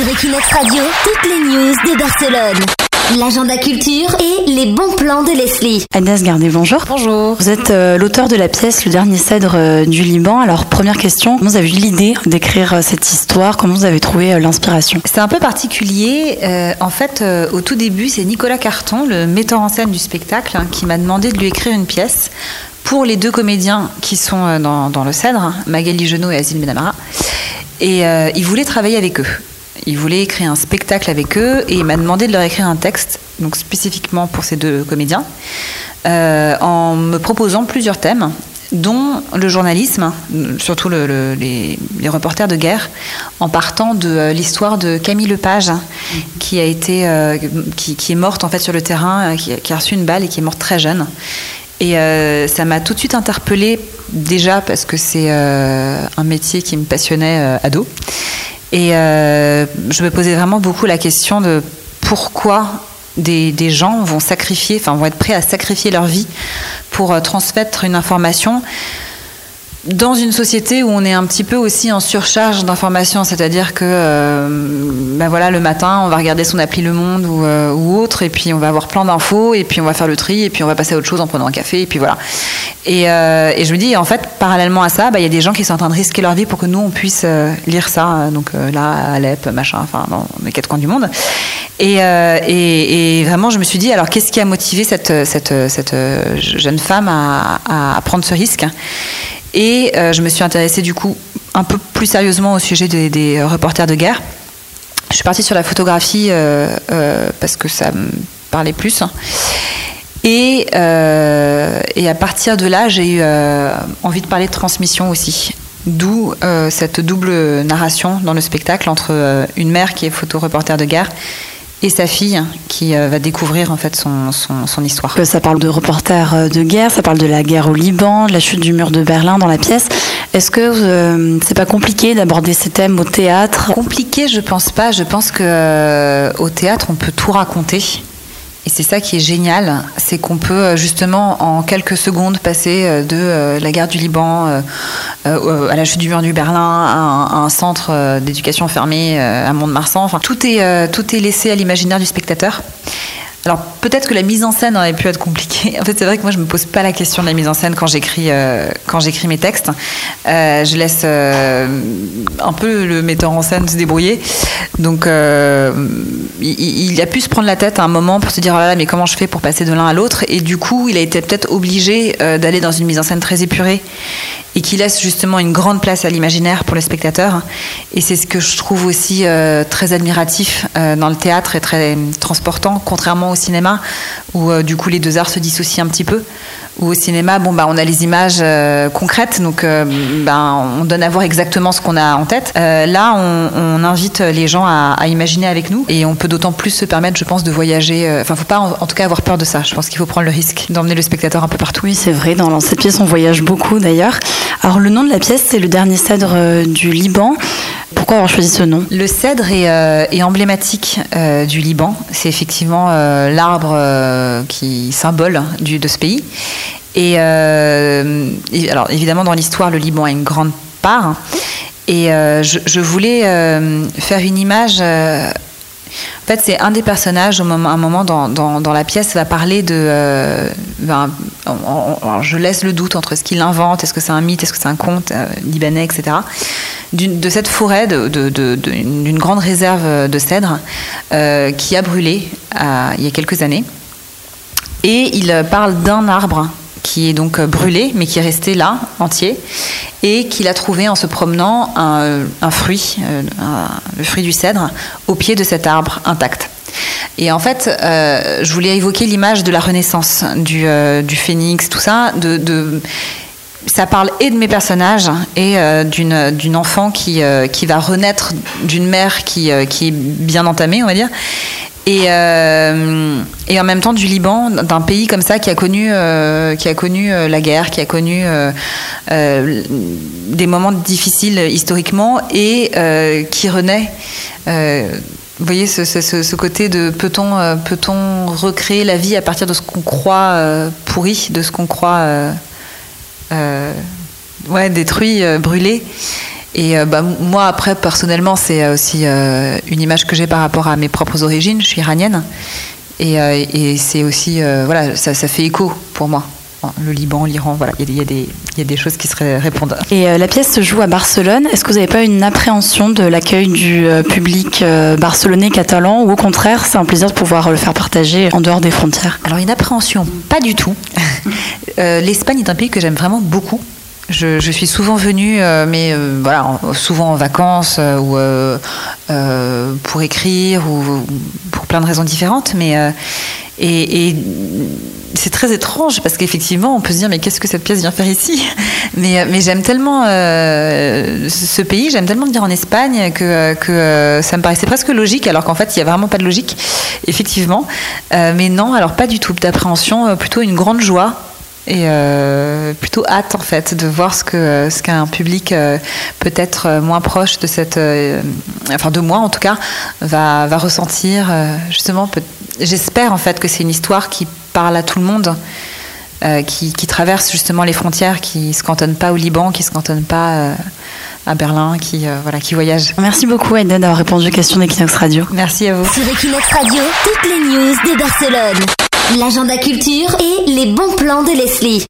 Sur Equinox Radio, toutes les news de Barcelone. L'agenda culture et les bons plans de Leslie. Agnès Gardet, bonjour. Bonjour. Vous êtes euh, l'auteur de la pièce Le dernier cèdre euh, du Liban. Alors, première question, comment vous avez eu l'idée d'écrire euh, cette histoire? Comment vous avez trouvé euh, l'inspiration? C'est un peu particulier. Euh, en fait, euh, au tout début, c'est Nicolas Carton, le metteur en scène du spectacle, hein, qui m'a demandé de lui écrire une pièce pour les deux comédiens qui sont euh, dans, dans le Cèdre, hein, Magali Genot et Azil Benamara. Et euh, il voulait travailler avec eux. Il voulait écrire un spectacle avec eux et il m'a demandé de leur écrire un texte, donc spécifiquement pour ces deux comédiens, euh, en me proposant plusieurs thèmes, dont le journalisme, surtout le- le- les, reporters de guerre, en partant de euh, l'histoire de Camille Lepage, qui a été, euh, qui, est morte en fait sur le terrain, qui, a- reçu une balle et qui est morte très jeune. Et ça m'a tout de suite interpellée, déjà parce que c'est un métier qui me passionnait ado. Et euh, je me posais vraiment beaucoup la question de pourquoi des, des gens vont sacrifier, enfin vont être prêts à sacrifier leur vie pour euh, transmettre une information dans une société où on est un petit peu aussi en surcharge d'informations, c'est-à-dire que euh, ben voilà, le matin, on va regarder son appli Le Monde ou, euh, ou autre, et puis on va avoir plein d'infos, et puis on va faire le tri, et puis on va passer à autre chose en prenant un café, et puis voilà. Et, euh, je me dis, en fait, parallèlement à ça, ben, il y a des gens qui sont en train de risquer leur vie pour que nous, on puisse lire ça, donc là, à Alep, machin, enfin, dans les quatre coins du monde. Et, vraiment, je me suis dit, alors qu'est-ce qui a motivé cette, jeune femme à prendre ce risque? Et euh, je me suis intéressée du coup un peu plus sérieusement au sujet des, des reporters de guerre. Je suis partie sur la photographie euh, euh, parce que ça me parlait plus. Et, euh, et à partir de là, j'ai eu euh, envie de parler de transmission aussi. D'où euh, cette double narration dans le spectacle entre euh, une mère qui est photoreporter de guerre et sa fille qui euh, va découvrir en fait son, son, son histoire. Que Ça parle de reporters euh, de guerre, ça parle de la guerre au Liban, de la chute du mur de Berlin dans la pièce. Est-ce que euh, c'est pas compliqué d'aborder ces thèmes au théâtre? Compliqué, je pense pas. Je pense que euh, au théâtre, on peut tout raconter. Et c'est ça qui est génial, c'est qu'on peut euh, justement en quelques secondes passer euh, de euh, la guerre du Liban à la chute du mur du Berlin, à un, centre d'éducation fermé à Mont-de-Marsan. Tout est tout est laissé à l'imaginaire du spectateur. Alors peut-être que la mise en scène aurait pu être compliquée. En fait, c'est vrai que moi je me pose pas la question de la mise en scène quand j'écris euh, quand j'écris mes textes. Euh, je laisse euh, un peu le metteur en scène se débrouiller. Donc il, a pu se prendre la tête à un moment pour se dire oh là mais comment je fais pour passer de l'un à l'autre? Et du coup il a été peut-être obligé d'aller dans une mise en scène très épurée et qui laisse justement une grande place à l'imaginaire pour le spectateur. Et c'est ce que je trouve aussi euh, très admiratif euh, dans le théâtre et très transportant, contrairement au cinéma où euh, du coup les deux arts se dissocient un petit peu. Ou au cinéma, bon bah on a les images euh, concrètes, donc euh, ben on donne à voir exactement ce qu'on a en tête. Euh, là, on, on invite les gens à, à imaginer avec nous, et on peut d'autant plus se permettre, je pense, de voyager. euh, Enfin, faut pas en, en tout cas avoir peur de ça. Je pense qu'il faut prendre le risque d'emmener le spectateur un peu partout. Oui, c'est vrai, dans cette pièce on voyage beaucoup d'ailleurs. Alors le nom de la pièce c'est Le dernier cèdre euh, du Liban. Pourquoi avoir choisi ce nom Le cèdre est, euh, emblématique euh, du Liban. C'est effectivement euh, l'arbre qui symbole du, de ce pays. Et, alors évidemment dans l'histoire, le Liban a une grande part. Et je, voulais faire une image. En fait, c'est un des personnages, au moment, un moment dans, dans, la pièce, va parler de. euh, ben, je laisse le doute entre ce qu'il invente, est-ce que c'est un mythe, est-ce que c'est un conte euh, libanais, etc. De cette forêt, d'une grande réserve de cèdres euh, qui a brûlé il y a quelques années. Et il parle d'un arbre qui est donc euh, brûlé, mais qui est resté là, entier, et qu'il a trouvé en se promenant un, un fruit, euh, le fruit du cèdre, au pied de cet arbre intact. Et en fait, euh, je voulais évoquer l'image de la Renaissance, du, euh, phénix, tout ça, de, ça parle et de mes personnages et euh, d'une enfant qui, euh, qui va renaître d'une mère qui, euh, qui est bien entamée, on va dire. Et, euh, et en même temps du Liban, d'un pays comme ça qui a connu, euh, qui a connu euh, la guerre, qui a connu des moments difficiles historiquement et qui renaît. Vous voyez ce, ce- côté de peut-on peut-on recréer la vie à partir de ce qu'on croit pourri, de ce qu'on croit ouais, détruit, brûlé? Et bah, moi, après, personnellement, c'est aussi une image que j'ai par rapport à mes propres origines. Je suis iranienne. Et, et c'est aussi, voilà, ça, ça fait écho pour moi le Liban, l'Iran, voilà, il y, a des, y a des choses qui se répondent. Et euh, la pièce se joue à Barcelone. Est-ce que vous n'avez pas une appréhension de l'accueil du euh, public euh, barcelonais catalan ou au contraire, c'est un plaisir de pouvoir le faire partager en dehors des frontières? Alors une appréhension, pas du tout. L'Espagne est un pays que j'aime vraiment beaucoup. Je, suis souvent venue, mais voilà, souvent en vacances ou pour écrire ou pour plein de raisons différentes. Mais et c'est très étrange parce qu'effectivement, on peut se dire mais qu'est-ce que cette pièce vient faire ici Mais, mais j'aime tellement euh, ce pays, j'aime tellement venir en Espagne que, que euh, ça me paraissait presque logique, alors qu'en fait, il n'y a vraiment pas de logique, effectivement. Euh, mais non, alors pas du tout d'appréhension, plutôt une grande joie et plutôt hâte en fait de voir ce que ce qu'un public peut-être moins proche de cette enfin de moi en tout cas va, va ressentir justement j'espère en fait que c'est une histoire qui parle à tout le monde, euh, qui, traverse justement les frontières, qui se cantonne pas au Liban, qui se cantonne pas euh, à Berlin, qui euh, voilà, qui voyage. Merci beaucoup Aiden d'avoir répondu aux questions d'Equinox Radio. Merci à vous. Sur Equinox Radio, toutes les news de Barcelone, l'agenda culture et les bons plans de Leslie.